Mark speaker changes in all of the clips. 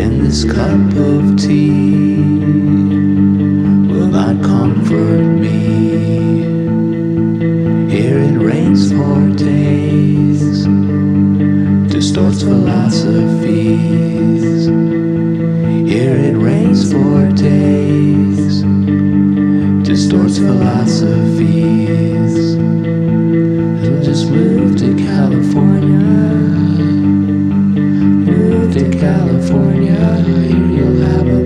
Speaker 1: In this cup of tea will not comfort me. Here it rains for days, distorts philosophies. Here it rains for days, distorts philosophies. California, you will have a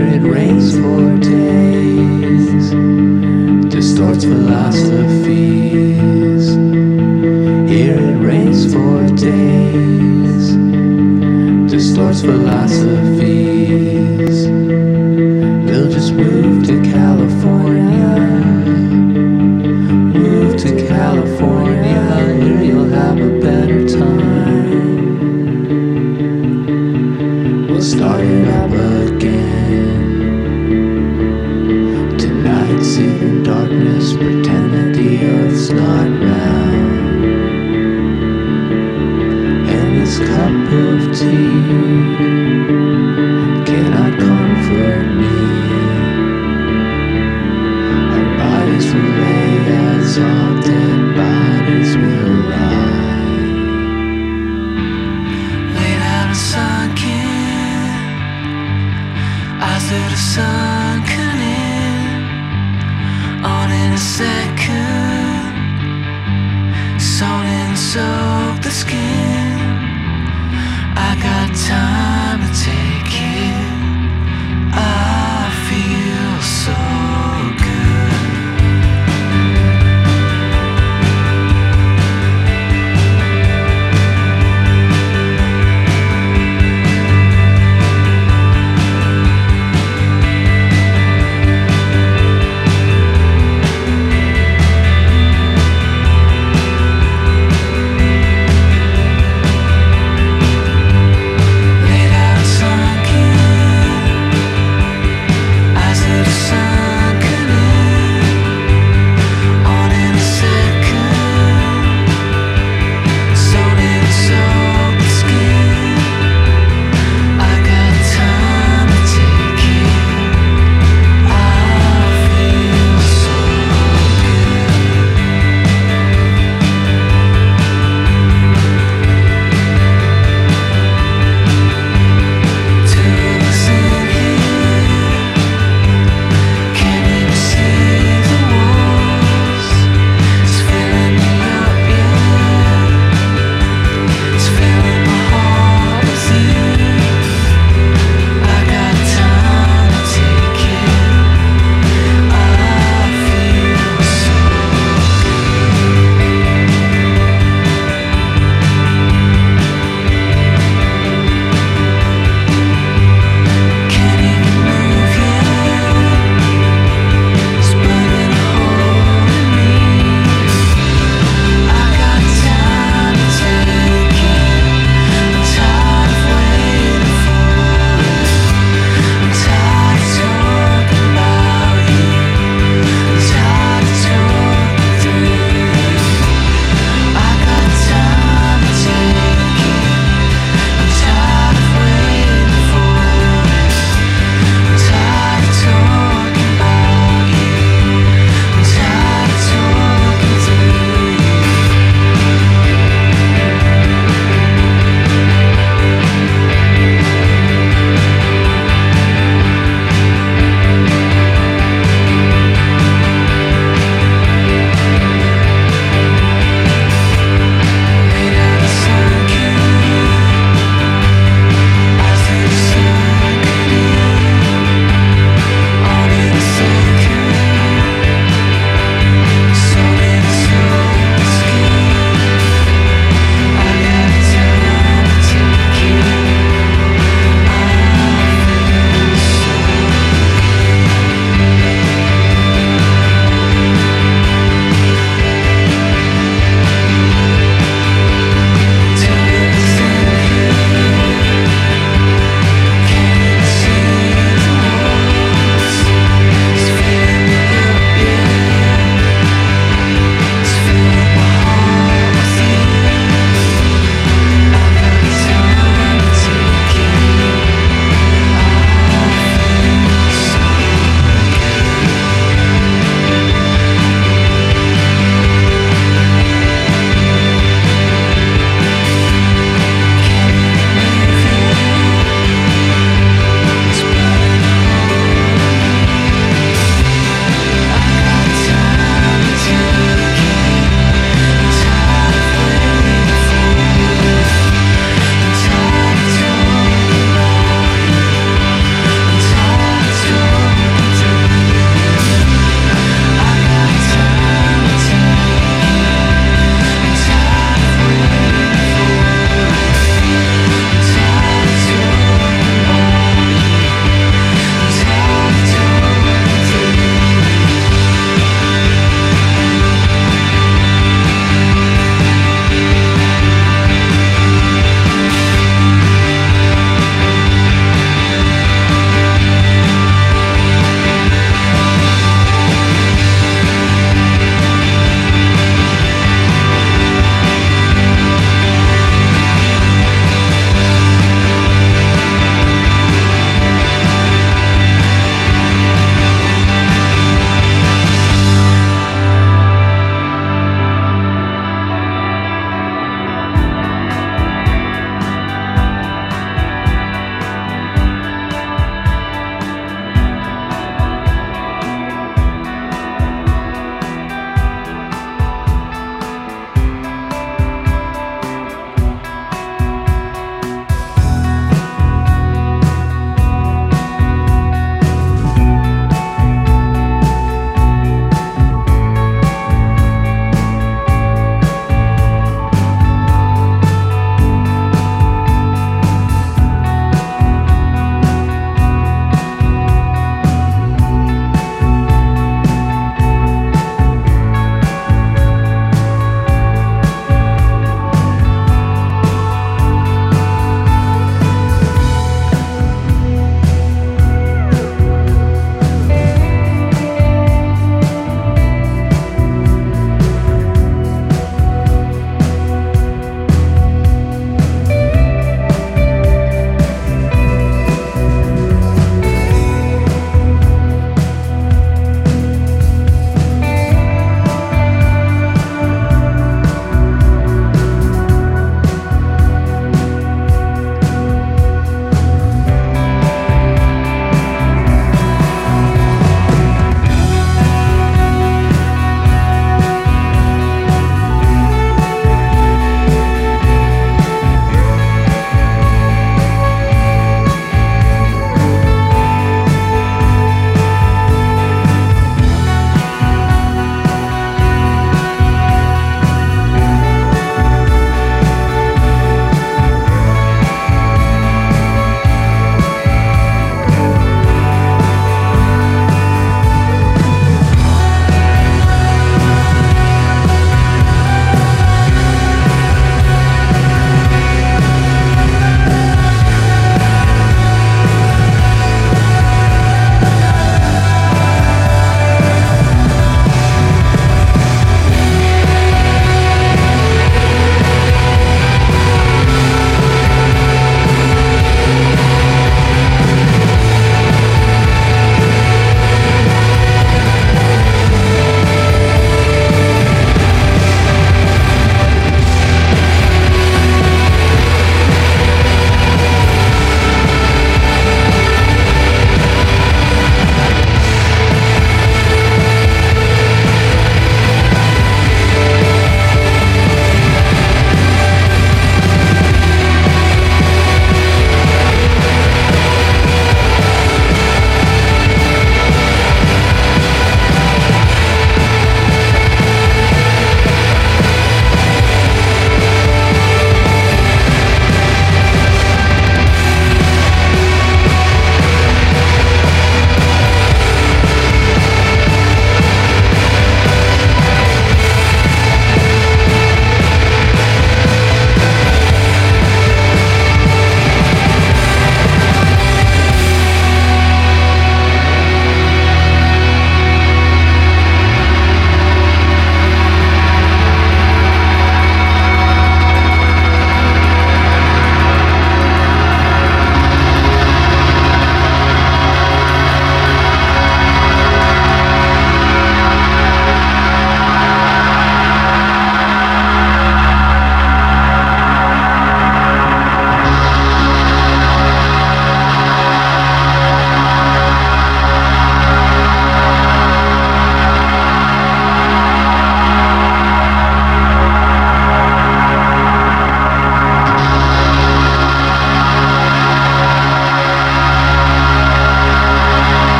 Speaker 1: where it rains for days, distorts philosophies. Here it rains for days, distorts philosophies.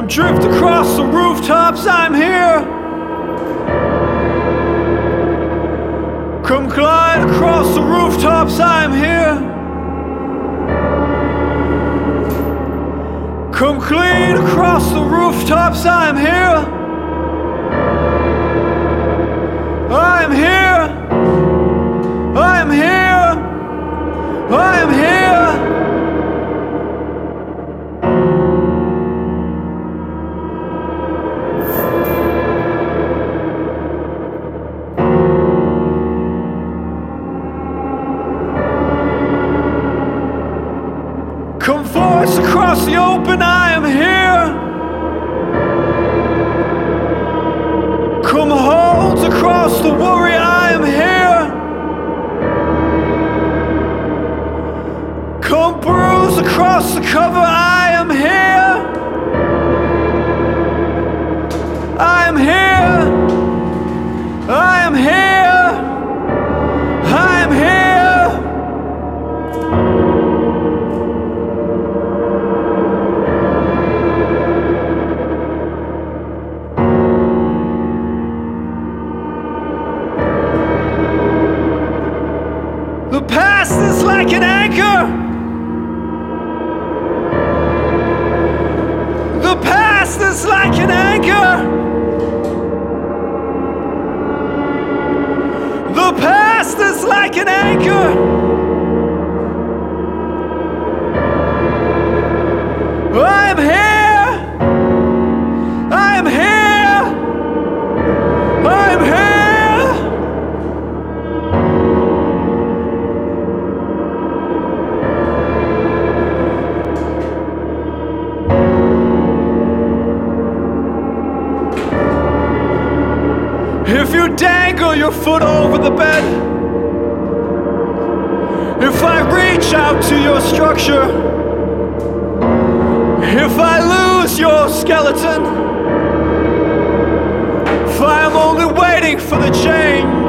Speaker 1: Come drift across the rooftops, I'm here. Come glide across the rooftops, I'm here. Come clean across the rooftops, I'm here. I'm here. Across the cover, I am here. I am here. I am here. I am here. The past is like an anchor. Past is like an anchor. The past is like an anchor. I'm here. Dangle your foot over the bed, if I reach out to your structure, if I lose your skeleton, if I am only waiting for the change,